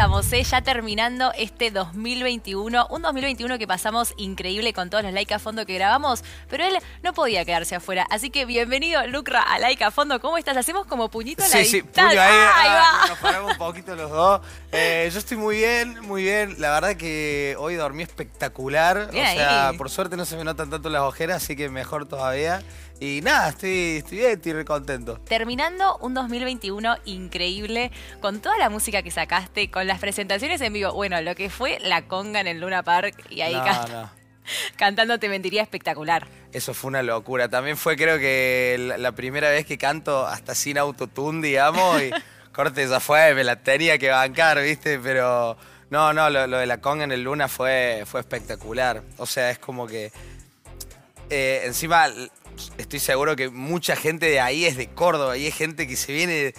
estamos, ¿eh? ya terminando este 2021. Un 2021 que pasamos increíble con todos los like a fondo que grabamos, pero él no podía quedarse afuera. Así que bienvenido, Lucra, a like a fondo. ¿Cómo estás? Hacemos como puñito a la Sí, sí, puño ahí. Ahí ah, va. Nos paramos un poquito los dos. Eh, yo estoy muy bien, muy bien. La verdad que hoy dormí espectacular. Bien o sea, ahí. por suerte no se me notan tanto las ojeras, así que mejor todavía. Y nada, estoy, estoy bien, estoy re contento. Terminando un 2021 increíble con toda la música que sacaste, con las presentaciones en vivo. Bueno, lo que fue la conga en el Luna Park y ahí No, can- no. cantando Te Mentiría espectacular. Eso fue una locura. También fue creo que la, la primera vez que canto hasta sin autotune, digamos, y corte ya fue, me la tenía que bancar, ¿viste? Pero no, no, lo, lo de la conga en el Luna fue, fue espectacular. O sea, es como que eh, encima estoy seguro que mucha gente de ahí es de Córdoba y hay gente que se viene de-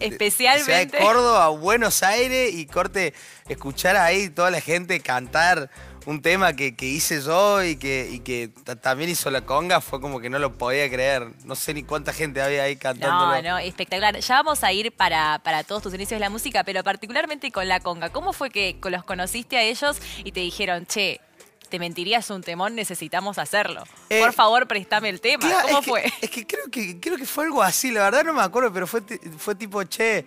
Especialmente. va de Córdoba a Buenos Aires y corte escuchar ahí toda la gente cantar un tema que, que hice yo y que, y que ta- también hizo la conga fue como que no lo podía creer. No sé ni cuánta gente había ahí cantando. No, no, espectacular. Ya vamos a ir para, para todos tus inicios de la música, pero particularmente con la conga. ¿Cómo fue que los conociste a ellos y te dijeron, che, te mentirías un temón, necesitamos hacerlo? Eh, Por favor, préstame el tema. Claro, ¿Cómo es que- fue? es que creo que creo que fue algo así, la verdad no me acuerdo, pero fue, fue tipo, che,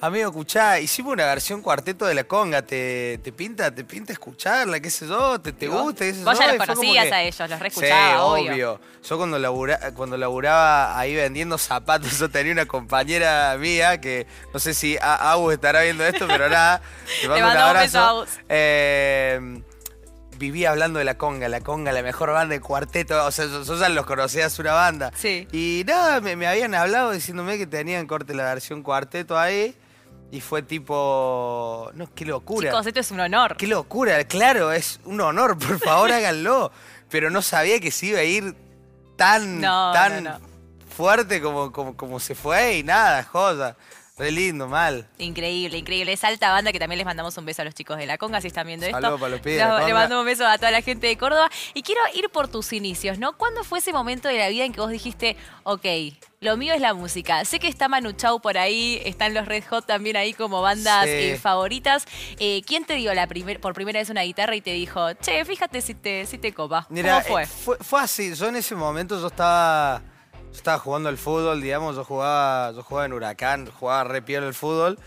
amigo, escuchá, hicimos una versión cuarteto de la conga, ¿te, te pinta, te pinta escucharla, qué sé yo? ¿Te, te gusta? qué sé Vos yo? ya los conocías que- a ellos, los Sí, reescuchabas, obvio. obvio. Yo cuando, labura- cuando laburaba ahí vendiendo zapatos, yo tenía una compañera mía que no sé si Agus estará viendo esto, pero nada, te mando un mandamos un beso, abrazo. Agus. Eh, vivía hablando de la conga, la conga, la mejor banda de cuarteto, o sea, ya los conocía, es una banda. Sí. Y nada, me, me habían hablado diciéndome que tenían corte la versión cuarteto ahí, y fue tipo, no, qué locura. Chicos, esto es un honor. Qué locura, claro, es un honor, por favor háganlo. Pero no sabía que se iba a ir tan, No, tan no, no. fuerte como, como, como se fue y nada, joda. Re lindo, mal. Increíble, increíble. Es alta banda que también les mandamos un beso a los chicos de la Conga si están viendo esto. Saludos para los pibes Le mando un beso a toda la gente de Córdoba. Y quiero ir por tus inicios, ¿no? ¿Cuándo fue ese momento de la vida en que vos dijiste, ok, lo mío es la música? Sé que está Manu Chao por ahí, están los Red Hot también ahí como bandas Sí. eh, favoritas. Eh, ¿Quién te dio la primer, por primera vez una guitarra y te dijo, che, fíjate si te, si te copa? Mira, ¿Cómo fue? eh, fue? fue así, yo en ese momento yo estaba, yo estaba jugando al fútbol, digamos, yo jugaba, yo jugaba en Huracán, jugaba re piola el fútbol.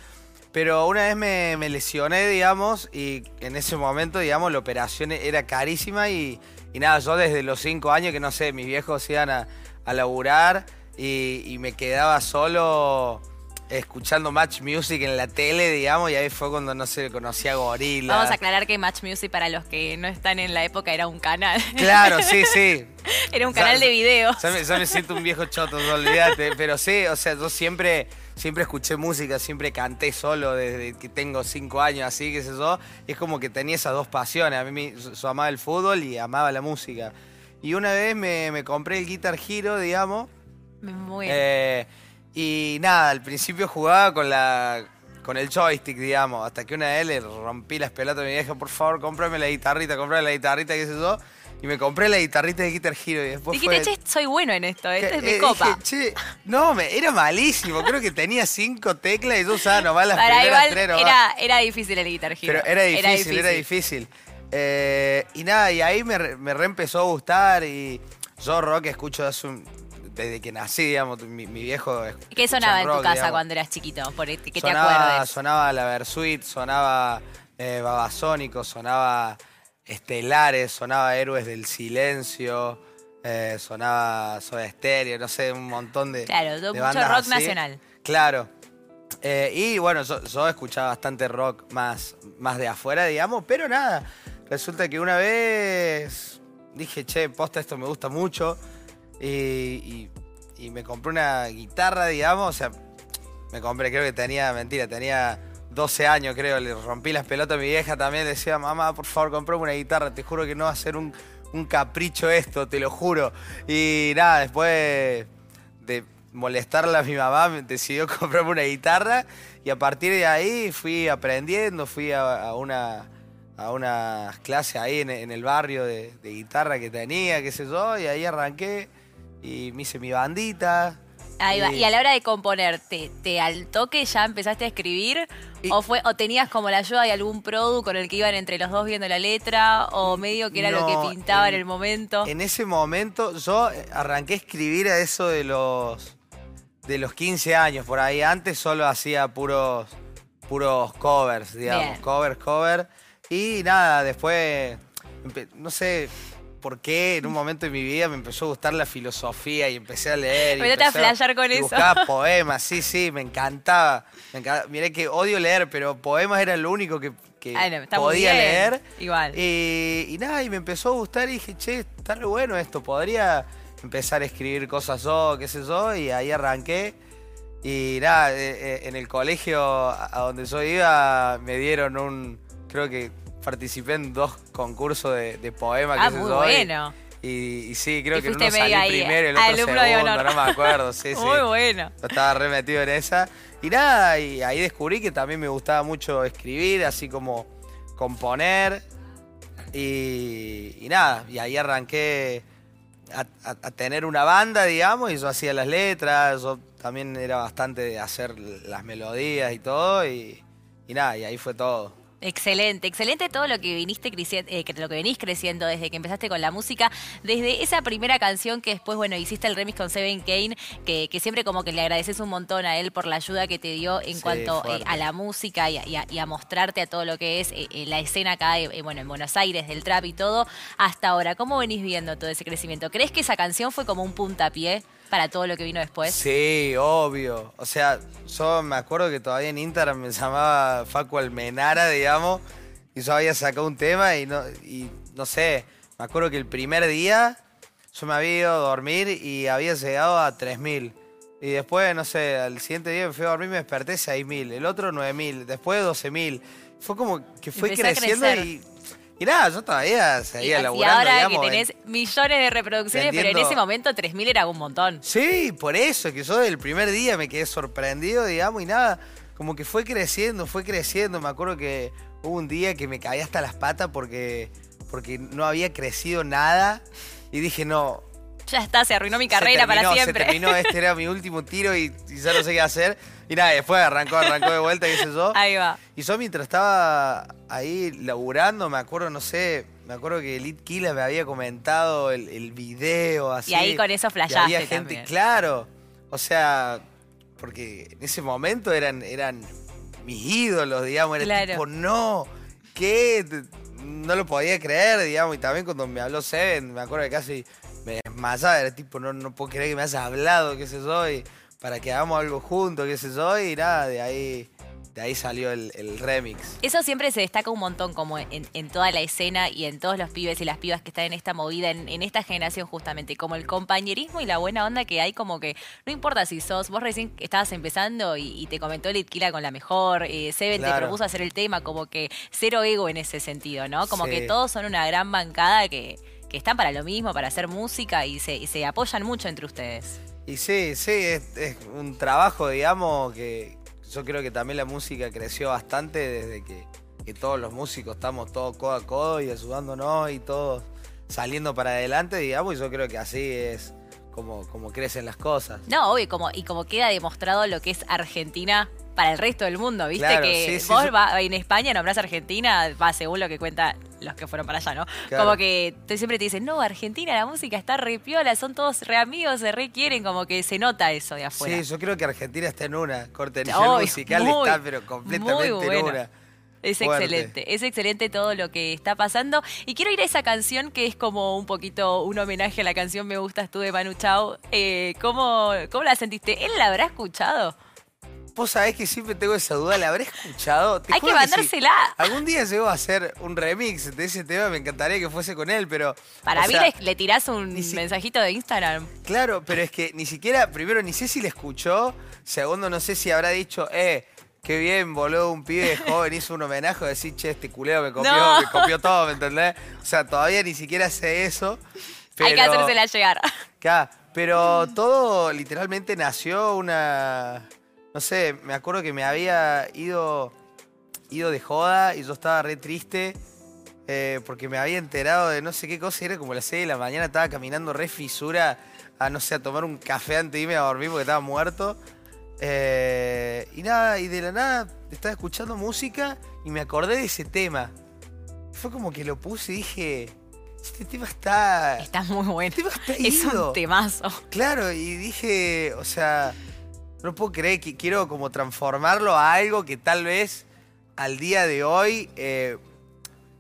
Pero una vez me, me lesioné, digamos, y en ese momento, digamos, la operación era carísima y, y nada, yo desde los cinco años, que no sé, mis viejos iban a, a laburar y, y me quedaba solo escuchando Match Music en la tele, digamos, y ahí fue cuando, no sé, conocí a Gorila. Vamos a aclarar que Match Music, para los que no están en la época, era un canal. Claro, sí, sí. era un canal de videos. Ya me, siento un viejo choto, no olvídate. Pero sí, o sea, yo siempre, siempre escuché música, siempre canté solo desde que tengo cinco años, así, qué sé yo. Y es como que tenía esas dos pasiones. A mí me- yo, yo amaba el fútbol y amaba la música. Y una vez me, me compré el Guitar Hero, digamos. Muy bien. eh, y nada, al principio jugaba con la con el joystick, digamos, hasta que una vez le rompí las pelotas a mi vieja, por favor, cómprame la guitarrita, cómprame la guitarrita, qué sé yo. Y me compré la guitarrita de Guitar Hero y después Dijiste, fue... che, soy bueno en esto, esto es mi eh, copa. dije, che, no, me, era malísimo. Creo que tenía cinco teclas y yo usaba nomás las Para primeras tres nomás. era, era difícil el Guitar Hero. Pero era difícil, era difícil. Eh, y nada, y ahí me, me reempezó a gustar y yo rock escucho hace un- desde que nací, digamos, mi, mi viejo ¿Qué sonaba en tu casa digamos. cuando eras chiquito? Por que te sonaba, acuerdes. sonaba la Versuit, sonaba eh, Babasónico, sonaba Estelares, sonaba Héroes del Silencio, eh, sonaba Soda Stereo, no sé, un montón de. Claro, de mucho bandas rock así. nacional. Claro. Eh, y bueno, yo, yo escuchaba bastante rock más, más de afuera, digamos, pero nada. Resulta que una vez dije, che, posta, esto me gusta mucho. Y, me compré una guitarra, digamos, o sea, me compré, creo que tenía, mentira, tenía 12 años, creo, le rompí las pelotas a mi vieja también, decía, mamá, por favor, comprame una guitarra, te juro que no va a ser un, capricho esto, te lo juro. Y nada, después de molestarla a mi mamá, decidió comprarme una guitarra y a partir de ahí fui aprendiendo, fui a, una a unas clases ahí en, el barrio de guitarra que tenía, qué sé yo, y ahí arranqué y me hice mi bandita. Ahí va. Y a la hora de componer, ¿te, te al toque ya empezaste a escribir? Y- ¿O fue o tenías como la ayuda de algún produ con el que iban entre los dos viendo la letra? ¿O medio que era lo que pintaba en, en- el momento? En ese momento yo arranqué a escribir a eso de los de los 15 años por ahí. Antes solo hacía puros puros covers, digamos, Bien. covers, cover y nada, después no sé por qué en un momento de mi vida me empezó a gustar la filosofía y empecé a leer. Empezaste a flashear con y eso. Buscaba poemas, sí, sí, me encantaba. Me Miré que odio leer, pero poemas era lo único que, que Ah, no, podía bien. leer. Igual. Y, y nada, y me empezó a gustar y dije, che, está re bueno esto, podría empezar a escribir cosas yo, qué sé yo, y ahí arranqué. Y nada, eh, eh, en el colegio a donde yo iba me dieron un, creo que participé en dos concursos de, de poemas, Ah, qué sé muy bueno. Y, y sí, creo Y que uno salí ahí, primero y el otro alumno de segundo, honor. no me acuerdo, sí, sí. Muy bueno. Yo estaba re metido en esa. Y nada, y ahí descubrí que también me gustaba mucho escribir, así como componer. Y, y nada, y ahí arranqué a, a- a tener una banda, digamos, y yo hacía las letras, yo también era bastante de hacer las melodías y todo, y, y nada, y ahí fue todo. Excelente, excelente todo lo que viniste creciendo, lo que venís creciendo desde que empezaste con la música, desde esa primera canción que después, bueno, hiciste el remix con Seven Kane, que, que siempre como que le agradeces un montón a él por la ayuda que te dio en Sí, cuanto eh, a la música y a, y a- y a mostrarte a todo lo que es eh, eh, la escena acá, eh, eh, bueno, en Buenos Aires, del trap y todo, hasta ahora. ¿Cómo venís viendo todo ese crecimiento? ¿Crees que esa canción fue como un puntapié para todo lo que vino después? Sí, obvio. O sea, yo me acuerdo que todavía en Instagram me llamaba Facu Almenara, digamos, y yo había sacado un tema y no, y no sé, me acuerdo que el primer día yo me había ido a dormir y había llegado a 3.000. Y después, no sé, al siguiente día me fui a dormir y me desperté 6.000, el otro 9.000, después 12.000. Fue como que fue creciendo y, y nada, yo todavía Y, seguía y laburando, ahora digamos, que en- tenés millones de reproducciones, pero en ese momento 3.000 era un montón. Sí, por eso, que yo del primer día me quedé sorprendido, digamos, y nada, como que fue creciendo, fue creciendo. Me acuerdo que hubo un día que me caí hasta las patas porque, porque no había crecido nada y dije, no. Ya está, se arruinó mi carrera para terminó, siempre. Se terminó, este era mi último tiro y, y ya no sé qué hacer. Y nada, después arrancó, arrancó de vuelta, qué sé yo. Ahí va. Y yo mientras estaba ahí laburando, me acuerdo, no sé, me acuerdo que Elite Killa me había comentado el, el video así. Y ahí con eso Y flashaste había gente, también. claro. O sea, porque en ese momento eran, eran mis ídolos, digamos. Era Claro. tipo, no, ¿qué? No lo podía creer, digamos. Y también cuando me habló Seven, me acuerdo que casi me desmayaba. Era tipo, no, no puedo creer que me hayas hablado, qué sé yo, y para que hagamos algo juntos, qué sé yo. Y nada, de ahí, de ahí salió el, el remix. Eso siempre se destaca un montón como en, en toda la escena y en todos los pibes y las pibas que están en esta movida, en, en esta generación justamente, como el compañerismo y la buena onda que hay como que no importa si sos, vos recién estabas empezando y, y te comentó Litkila con la mejor, eh, Seven te propuso hacer el tema, como que cero ego en ese sentido, ¿no? Como Sí. que todos son una gran bancada que, que están para lo mismo, para hacer música y se, y se apoyan mucho entre ustedes. Y sí, sí, es, es un trabajo, digamos, que yo creo que también la música creció bastante desde que, que todos los músicos estamos todos codo a codo y ayudándonos y todos saliendo para adelante, digamos, y yo creo que así es como, como crecen las cosas. No, obvio, como, y como queda demostrado lo que es Argentina para el resto del mundo, ¿viste? Claro, que sí, sí, vos va- en España nombrás Argentina, va según lo que cuentan los que fueron para allá, ¿no? Claro. Como que te- siempre te dicen, no, Argentina, la música está re piola, son todos re amigos, se re quieren, como que se nota eso de afuera. Sí, yo creo que Argentina está en una, corte Obvio, musical muy, está, pero completamente muy en bueno. una. Es Fuerte. excelente, es excelente todo lo que está pasando. Y quiero ir a esa canción que es como un poquito un homenaje a la canción Me Gustas Tú de Manu Chao. Eh, ¿cómo, ¿Cómo la sentiste? ¿Él la habrá escuchado? Vos sabés que siempre tengo esa duda, ¿la habré escuchado? Te Hay que mandársela. Algún día llego a hacer un remix de ese tema, me encantaría que fuese con él, pero... Para mí sea, le, le tirás un si- mensajito de Instagram. Claro, pero es que ni siquiera, primero, ni sé si le escuchó, segundo, no sé si habrá dicho, eh, qué bien, boludo, un pibe joven hizo un homenaje, decir, che, este culeo me copió, No. me copió todo, ¿me entendés? O sea, todavía ni siquiera sé eso. Pero, Hay que hacérsela llegar. Claro, pero todo literalmente nació una. No sé, me acuerdo que me había ido, ido de joda y yo estaba re triste eh, porque me había enterado de no sé qué cosa, y era como las 6 de la mañana, estaba caminando re fisura a, no sé, a tomar un café antes de irme a dormir porque estaba muerto. Eh, y nada, y de la nada estaba escuchando música y me acordé de ese tema. Fue como que lo puse y dije, este tema está... Está muy bueno. Este tema está Es ido. un temazo. Claro, y dije, o sea, no puedo creer que quiero como transformarlo a algo que tal vez al día de hoy eh,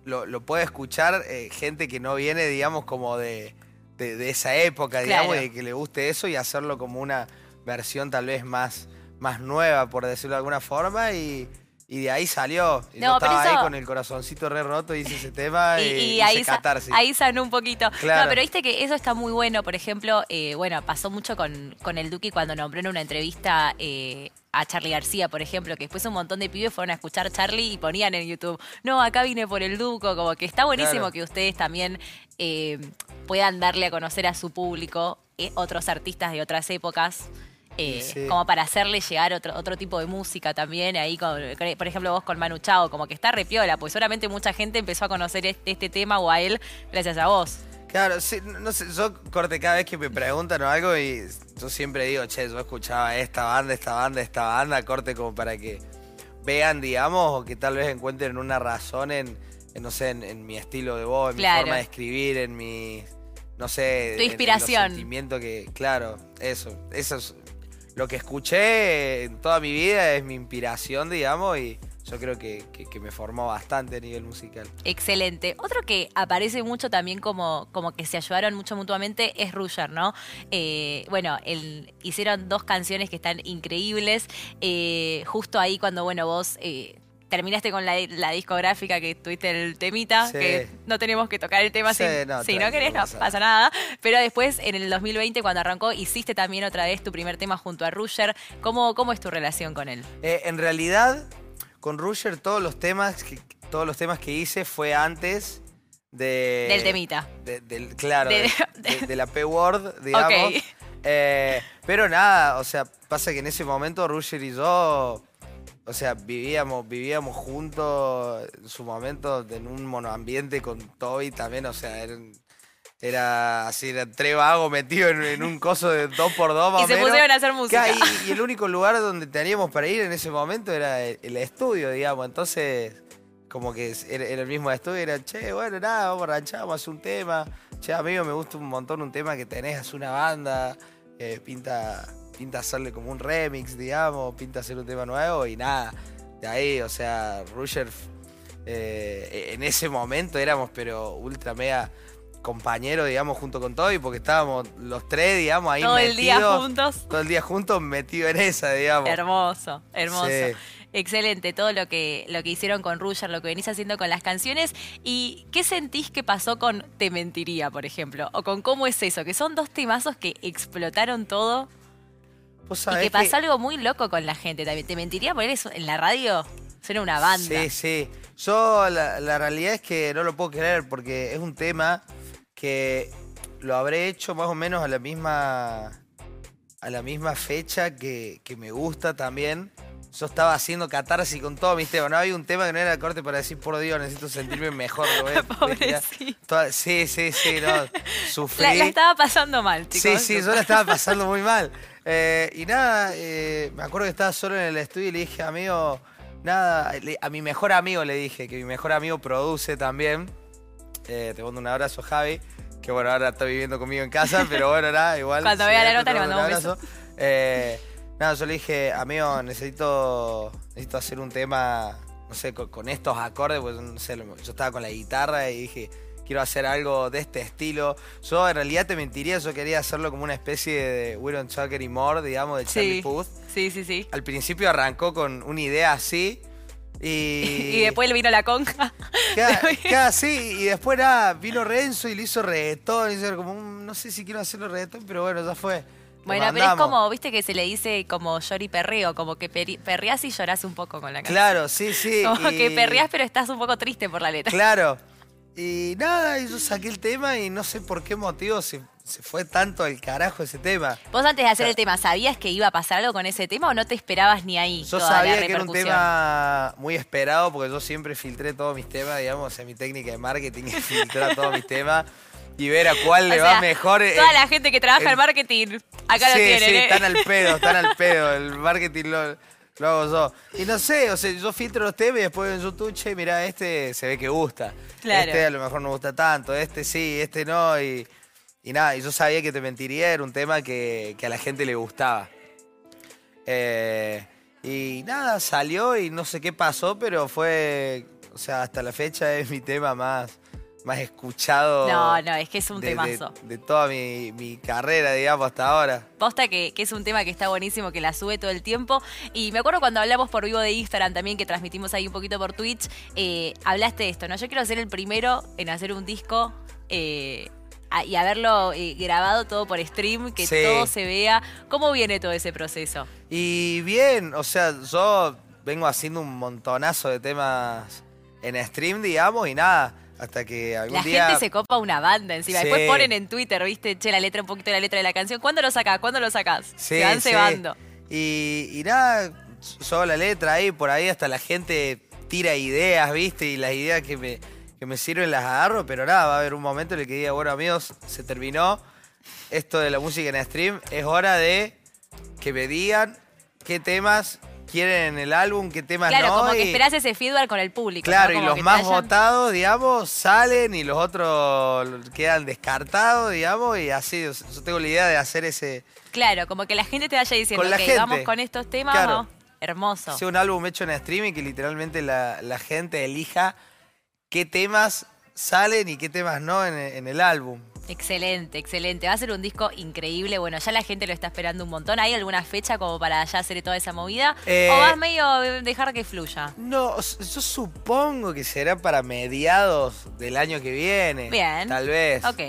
lo, lo pueda escuchar eh, gente que no viene, digamos, como de, de- de esa época, digamos, Claro. y que le guste eso y hacerlo como una versión tal vez más, más nueva, por decirlo de alguna forma, y, y de ahí salió. No, yo pero estaba ahí con el corazoncito re roto, hice ese tema y, Y, y hice ahí, catarsis. ahí sanó un poquito. Claro. No, pero viste que eso está muy bueno. Por ejemplo, eh, bueno, pasó mucho con, con el Duki cuando nombró en una entrevista eh, a Charlie García, por ejemplo, que después un montón de pibes fueron a escuchar Charlie y ponían en YouTube, no, acá vine por el Duco, como que está buenísimo Claro. que ustedes también eh, puedan darle a conocer a su público eh, otros artistas de otras épocas. Eh, Sí, sí. como para hacerle llegar otro, otro tipo de música también, ahí con, por ejemplo vos con Manu Chao, como que está repiola, pues seguramente mucha gente empezó a conocer este, este tema o a él gracias a vos. Claro, sí, no sé, yo corte cada vez que me preguntan o algo y yo siempre digo, che, yo escuchaba esta banda, esta banda, esta banda, corte como para que vean, digamos, o que tal vez encuentren una razón en, en, no sé, en, en mi estilo de voz, en Claro. mi forma de escribir, en mi, no sé, Tu en- en inspiración. los sentimientos que, claro, eso, eso es lo que escuché en toda mi vida es mi inspiración, digamos, y yo creo que, que- me formó bastante a nivel musical. Excelente. Otro que aparece mucho también como, como que se ayudaron mucho mutuamente es Ruger, ¿no? Eh, bueno, el- hicieron dos canciones que están increíbles. eh, justo ahí cuando, bueno, vos eh, terminaste con la, la discográfica que tuviste el temita, Sí. que no tenemos que tocar el tema Sí, si, no, si no tranqui, querés, no pasa nada. Pero después, en el 2020, cuando arrancó, hiciste también otra vez tu primer tema junto a Ruger. ¿Cómo, cómo es tu relación con él? Eh, en realidad, con Rusher todos los temas que todos los temas que hice fue antes de Del temita. de- del, claro, De- de, de- de la P Word, digamos. Ok. Eh, pero nada, o sea, pasa que en ese momento Rusher y yo, o sea, vivíamos, vivíamos juntos en su momento en un monoambiente con Toby también, o sea, eran- era así, eran tres vagos metidos en, en un coso de dos por dos más Y se menos. pusieron a hacer música. Y, y el único lugar donde teníamos para ir en ese momento era el, el estudio, digamos. Entonces, como que era, era el mismo estudio, era, che, bueno, nada, vamos a ranchar, vamos a hacer un tema. Che, amigo, me gusta un montón un tema que tenés, haz una banda, eh, pinta, pinta hacerle como un remix, digamos, pinta hacer un tema nuevo y nada. De ahí, o sea, Rusher, eh, en ese momento éramos, pero ultra mega compañeros, digamos, junto con Toby, porque estábamos los tres, digamos, ahí Todo el día metidos, juntos. Todo el día juntos metidos en esa, digamos. Hermoso, hermoso. Sí. Excelente todo lo que, lo que hicieron con Ruger, lo que venís haciendo con las canciones. ¿Y qué sentís que pasó con Te Mentiría, por ejemplo? O con cómo es eso, que son dos temazos que explotaron todo Y que pasó algo muy loco con la gente también. Te Mentiría, por eso en la radio suena una banda. Sí, sí. Yo la, la realidad es que no lo puedo creer porque es un tema que lo habré hecho más o menos a la misma a la misma fecha que, que me gusta también. Yo estaba haciendo catarsis con todo mis temas. No había un tema que no era corte para decir, por Dios, necesito sentirme mejor. Toda- Sí, sí, sí, no. Sufrí. La, la estaba pasando mal, chicos. Sí, sí, yo la estaba pasando muy mal. Eh, y nada, eh, me acuerdo que estaba solo en el estudio y le dije, amigo, nada, le- a mi mejor amigo le dije, que mi mejor amigo produce también. Eh, te mando un abrazo, Javi, que bueno, ahora está viviendo conmigo en casa, pero bueno, nada, igual. Cuando vea la nota, le mando un abrazo. Nada, yo le dije, amigo, necesito, necesito hacer un tema, no sé, con, con estos acordes, pues no sé, yo estaba con la guitarra y dije, quiero hacer algo de este estilo. Yo en realidad te mentiría, yo quería hacerlo como una especie de We Don't Talk Anymore, digamos, de Charlie Sí, Puth. sí, sí, sí. Al principio arrancó con una idea así. Y, Y después le vino la conja. Así, y después nada, vino Renzo y le hizo reggaetón, y hizo como un- no sé si quiero hacerlo reggaetón, pero bueno, ya fue. Bueno, pero es como, viste que se le dice como llor y perreo, como que perreás y llorás un poco con la canción. Claro, sí, sí. Como y- que perreás, pero estás un poco triste por la letra. Claro. Y nada, yo saqué el tema y no sé por qué motivo se, se fue tanto al carajo ese tema. Vos antes de hacer el tema, ¿sabías que iba a pasar algo con ese tema o no te esperabas ni ahí? Yo toda la sabía que era un tema muy esperado porque yo siempre filtré todos mis temas, digamos, en mi técnica de marketing es filtrar todos mis temas. y ver a cuál le O va sea, mejor. Toda en- la gente que trabaja en en- marketing, acá lo sí, tienen. sí, ¿eh? están al pedo, están al pedo. El marketing lo, lo hago yo. Y no sé, o sea, yo filtro los temas y después en YouTube, che, mirá, este se ve que gusta. Claro. Este a lo mejor no gusta tanto, este sí, este no. Y, y nada, y yo sabía que te mentiría, era un tema que, que a la gente le gustaba. Eh, y nada, salió y no sé qué pasó, pero fue, o sea, hasta la fecha es mi tema más, más escuchado. No, no, es que es un de, de- temazo. de toda mi, mi carrera, digamos, hasta ahora. Posta que, que es un tema que está buenísimo, que la sube todo el tiempo. Y me acuerdo cuando hablamos por vivo de Instagram también, que transmitimos ahí un poquito por Twitch, eh, hablaste de esto, ¿no? Yo quiero ser el primero en hacer un disco eh, a- y haberlo eh, grabado todo por stream, que Sí. todo se vea. ¿Cómo viene todo ese proceso? Y bien, o sea, yo vengo haciendo un montonazo de temas en stream, digamos, y nada, hasta que algún La día... gente se copa una banda encima. Sí. Después ponen en Twitter, ¿viste? Che, la letra, un poquito de la letra de la canción. ¿Cuándo lo sacás? ¿Cuándo lo sacás? Sí, se van sí. cebando. Y, y nada, yo la letra ahí, por ahí hasta la gente tira ideas, ¿viste? Y las ideas que me, que me sirven las agarro, pero nada, va a haber un momento en el que diga, bueno amigos, se terminó esto de la música en stream, es hora de que me digan qué temas quieren en el álbum, qué temas Claro, no. como que y- esperás ese feedback con el público. Claro, ¿no? y Como los que más vayan- votados, digamos, salen y los otros quedan descartados, digamos, y así, yo tengo la idea de hacer ese, Claro, como que la gente te vaya diciendo, Con la "Ok, gente. vamos con estos temas, Claro. vamos". Hermoso. sea un álbum hecho en streaming que literalmente la, la gente elija qué temas salen y qué temas no en, en el álbum. Excelente, excelente. Va a ser un disco increíble. Bueno, ya la gente lo está esperando un montón. ¿Hay alguna fecha como para ya hacer toda esa movida? Eh, ¿O vas medio eh, dejar que fluya? No, yo supongo que será para mediados del año que viene. Bien. Tal vez. Ok.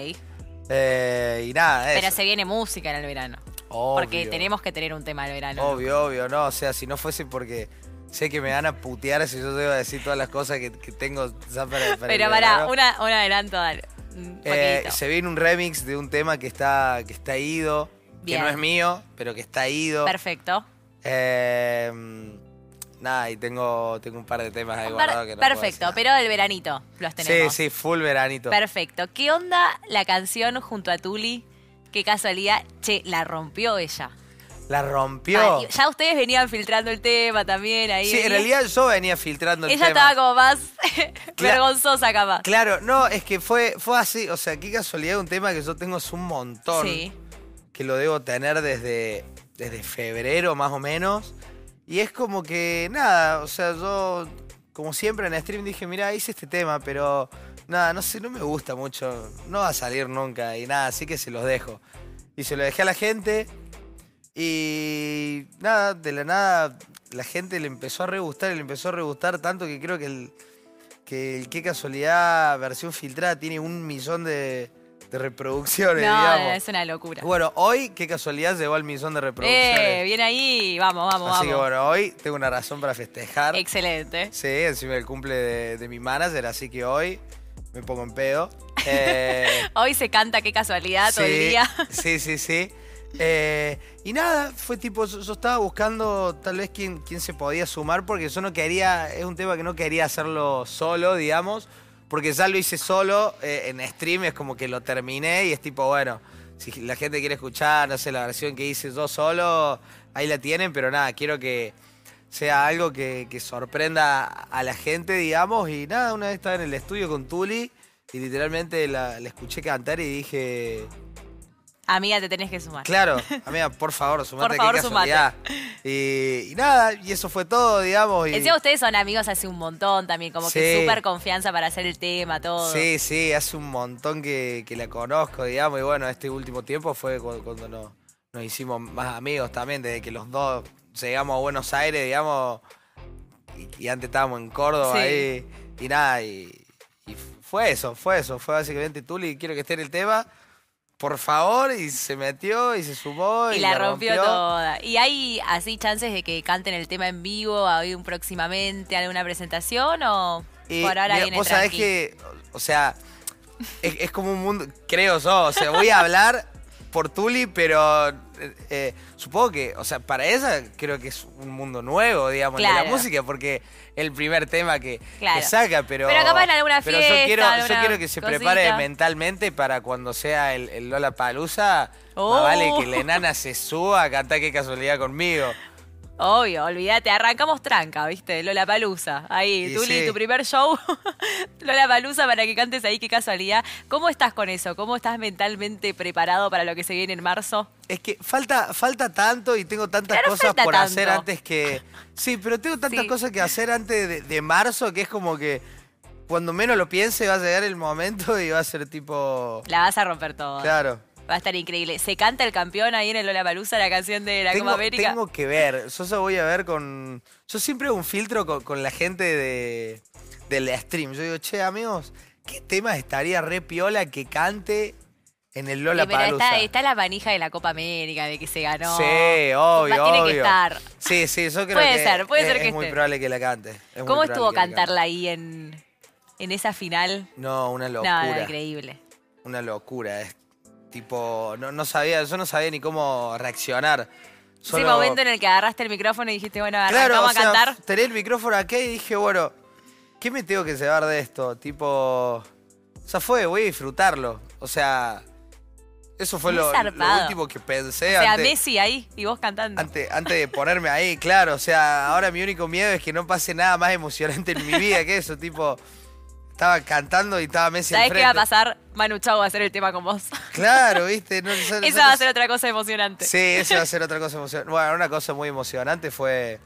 Eh, y nada, Pero eso. se viene música en el verano. Obvio. Porque tenemos que tener un tema en el verano. Obvio, obvio, no. O sea, si no fuese porque sé que me van a putear si yo debo decir todas las cosas que, que tengo ya para, para el Pero para, verano. una, un adelanto, dale. Un Eh, se viene un remix de un tema que está, que está ido, Bien. que no es mío, pero que está ido. Perfecto. Eh, nada, y tengo, tengo un par de temas ahí guardados que no puedo Perfecto, decir pero el veranito los tenemos. Sí, sí, full veranito. Perfecto. ¿Qué onda la canción junto a Tuli? Qué casualidad. Che, la rompió ella. La rompió. Ah, ya ustedes venían filtrando el tema también ahí. sí, en realidad yo venía filtrando el Ella tema. estaba como más vergonzosa capaz. Claro, no, es que fue, fue así, o sea, qué casualidad, un tema que yo tengo es un montón. Sí. que lo debo tener desde, desde febrero más o menos. Y es como que, nada, o sea, yo, como siempre en stream dije, mira, hice este tema, pero nada, no sé, no me gusta mucho, no va a salir nunca y nada, así que se los dejo. Y se lo dejé a la gente y nada, de la nada la gente le empezó a re gustar y le empezó a re gustar tanto que creo que el, que el qué casualidad versión filtrada tiene un millón de, de reproducciones, No, digamos. es una locura. Bueno, hoy, qué casualidad, llegó al millón de reproducciones. Eh, bien ahí. Vamos, vamos, Así que vamos. bueno, hoy tengo una razón para festejar. Excelente. Sí, encima el cumple de, de mi manager, así que hoy me pongo en pedo. Eh, Hoy se canta qué casualidad todo el sí, día. Sí, sí, sí. Eh, y nada, fue tipo, yo, estaba buscando tal vez quién, quién se podía sumar, porque yo no quería, es un tema que no quería hacerlo solo, digamos, porque ya lo hice solo eh, en stream, es como que lo terminé y es tipo, bueno, si la gente quiere escuchar, no sé, la versión que hice yo solo, ahí la tienen, pero nada, quiero que sea algo que, que sorprenda a la gente, digamos, y nada, una vez estaba en el estudio con Tuli y literalmente la, la escuché cantar y dije... Amiga, te tenés que sumar. Claro, amiga, por favor, sumate. Por favor, qué casualidad. Y, y nada, y eso fue todo, digamos. Y, Encima ustedes son amigos hace un montón también, como que súper confianza para hacer el tema, todo. sí, sí, hace un montón que, que la conozco, digamos. Y bueno, este último tiempo fue cu- cuando, nos, nos hicimos más amigos también, desde que los dos llegamos a Buenos Aires, digamos. Y, y antes estábamos en Córdoba Sí. ahí. Y nada, y, y fue eso, fue eso. Fue básicamente Tuli, quiero que esté en el tema. Por favor, y se metió y se sumó. Y, la rompió, toda. ¿Y hay así chances de que canten el tema en vivo hoy un próximamente, alguna presentación o Y, por ahora viene vos sabés que, o sea, es, es como un mundo, creo yo, o sea, voy a hablar por Tuli, pero eh, eh, supongo que, o sea, para ella creo que es un mundo nuevo, digamos, de la música, porque el primer tema que, saca, pero. Pero capaz en alguna pero fiesta, yo quiero, yo quiero que se cosita. prepare mentalmente para cuando sea el, el Lola Palusa. Oh. vale que la enana se suba a cantar qué casualidad conmigo. Obvio, olvídate, arrancamos tranca, ¿viste? Lola Palusa. Ahí, Tuli, sí. tu primer show. Lola Palusa para que cantes ahí, qué casualidad. ¿Cómo estás con eso? ¿Cómo estás mentalmente preparado para lo que se viene en marzo? Es que falta, falta tanto y tengo tantas cosas por hacer antes que. Sí, pero tengo tantas Sí. cosas que hacer antes de, de marzo que es como que cuando menos lo piense va a llegar el momento y va a ser tipo. La vas a romper todo. Claro. Va a estar increíble. ¿Se canta el campeón ahí en el Lola Palusa, la canción de la Tengo, Copa América? tengo que ver. Yo eso voy a ver con. Yo siempre hago un filtro con, con la gente de, del stream. Yo digo, che, amigos, ¿qué tema estaría re piola que cante en el Lola Sí, pero está, Palusa? está la manija de la Copa América, de que se ganó. Sí, obvio, Tiene que obvio. estar. Sí, sí, yo creo Puede que ser, puede es, ser que es muy esté. probable que la cante. Es ¿Cómo estuvo que cantarla ahí en, en esa final? No, una locura. No, no, increíble. Una locura. Es tipo, no, no sabía, yo no sabía ni cómo reaccionar. Ese Solo- momento en el que agarraste el micrófono y dijiste, bueno, Claro, vamos o sea, a cantar. tenía el micrófono acá y dije, bueno, ¿qué me tengo que llevar de esto? Tipo, o sea, fue, voy a disfrutarlo. O sea, eso fue lo, último que O pensé sea, antes, Messi ahí y vos cantando. antes, antes de ponerme ahí, claro. O sea, ahora mi único miedo es que no pase nada más emocionante en mi vida que eso, tipo, estaba cantando y estaba Messi ¿Sabés qué va a pasar? Manu Chao va a hacer el tema con vos. Claro, viste. No, no- no- Esa no- va a ser otra cosa emocionante. Sí, eso va a ser otra cosa emocionante. Bueno, una cosa muy emocionante fue,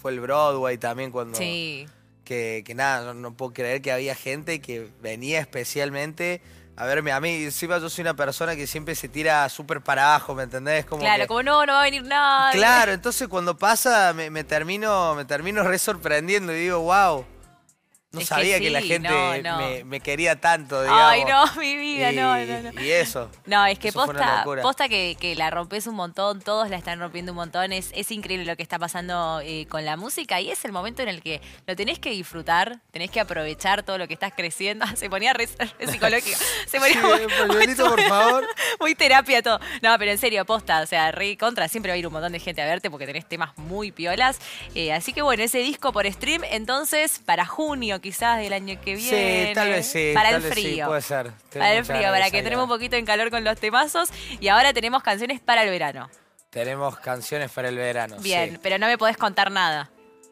fue el Broadway también cuando... Sí. Que, que nada, no, no puedo creer que había gente que venía especialmente a verme a mí. Encima yo soy una persona que siempre se tira súper para abajo, ¿me entendés? Como Claro, que- como no, no va a venir nada. Claro, entonces cuando pasa me, me termino me termino re sorprendiendo y digo, wow, no Es que sabía que, la gente no, no. Me, me quería tanto, digamos. Ay, no, mi vida, y, no, no, no. Y eso. No, es que Eso posta, posta que, que la rompes un montón, todos la están rompiendo un montón, es, es increíble lo que está pasando eh, con la música y es el momento en el que lo tenés que disfrutar, tenés que aprovechar todo lo que estás creciendo. Se ponía re, re psicológico, se ponía Sí, muy, pañuelito, por favor. muy terapia todo. No, pero en serio, posta, o sea, re contra, siempre va a ir un montón de gente a verte porque tenés temas muy piolas. Eh, así que bueno, ese disco por stream, entonces para junio quizás del año que viene. Sí, tal vez sí. Para tal el vez sí, frío. puede ser. Tengo Para el frío, para que entremos un poquito en calor con los temazos. Y ahora tenemos canciones para el verano. Tenemos canciones para el verano. Bien, sí. pero no me podés contar nada.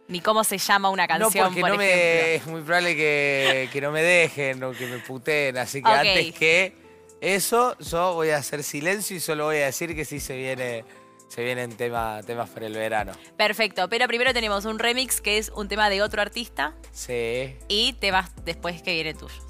Ni cómo se llama una No, canción, porque por no ejemplo. me, es muy probable que, que no me dejen o que me puteen. Así que antes que eso, yo voy a hacer silencio y solo voy a decir que sí se viene se vienen tema, temas para el verano. Perfecto, pero primero tenemos un remix que es un tema de otro artista Sí, y temas después que vienen tuyos.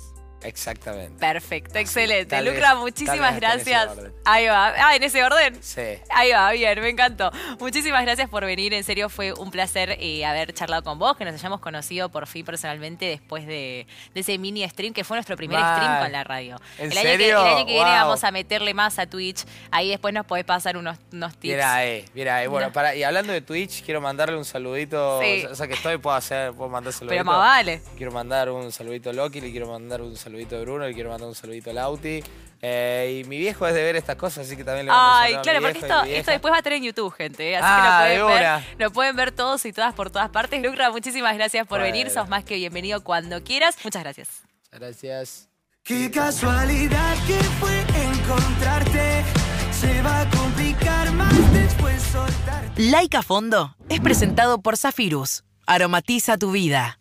Exactamente. Perfecto, excelente. tal Lucra, vez- muchísimas gracias. Ahí va. Ah, en ese orden. Sí. Ahí va, bien, me encantó. Muchísimas gracias por venir, en serio fue un placer eh, haber charlado con vos, que nos hayamos conocido por fin personalmente después de, de ese mini stream, que fue nuestro primer stream con la radio. ¿En el, año que, serio? el año que viene vamos a meterle más a Twitch, ahí después nos podés pasar unos, unos tips. Mira ahí, mira ahí. Bueno, No. para, y hablando de Twitch, quiero mandarle un saludito. Sí. O sea que estoy, puedo hacer, puedo mandar saludito. Pero más vale. Quiero mandar un saludito a Loki, le quiero mandar un saludito a Bruno, le quiero mandar un saludito a Lauti. Eh, y mi viejo es de ver estas cosas, así que también le mando Ay, a claro, mi porque esto, después va a estar en YouTube, gente. ¿eh? Así Ah, que de lo pueden, ver, lo pueden ver todos y todas por todas partes. Lucra, muchísimas gracias por Bueno. venir. Sos más que bienvenido cuando quieras. Muchas gracias. Gracias. Qué casualidad que fue encontrarte. Se va a complicar más después soltarte. Laica Fondo es presentado por Zafirus. Aromatiza tu vida.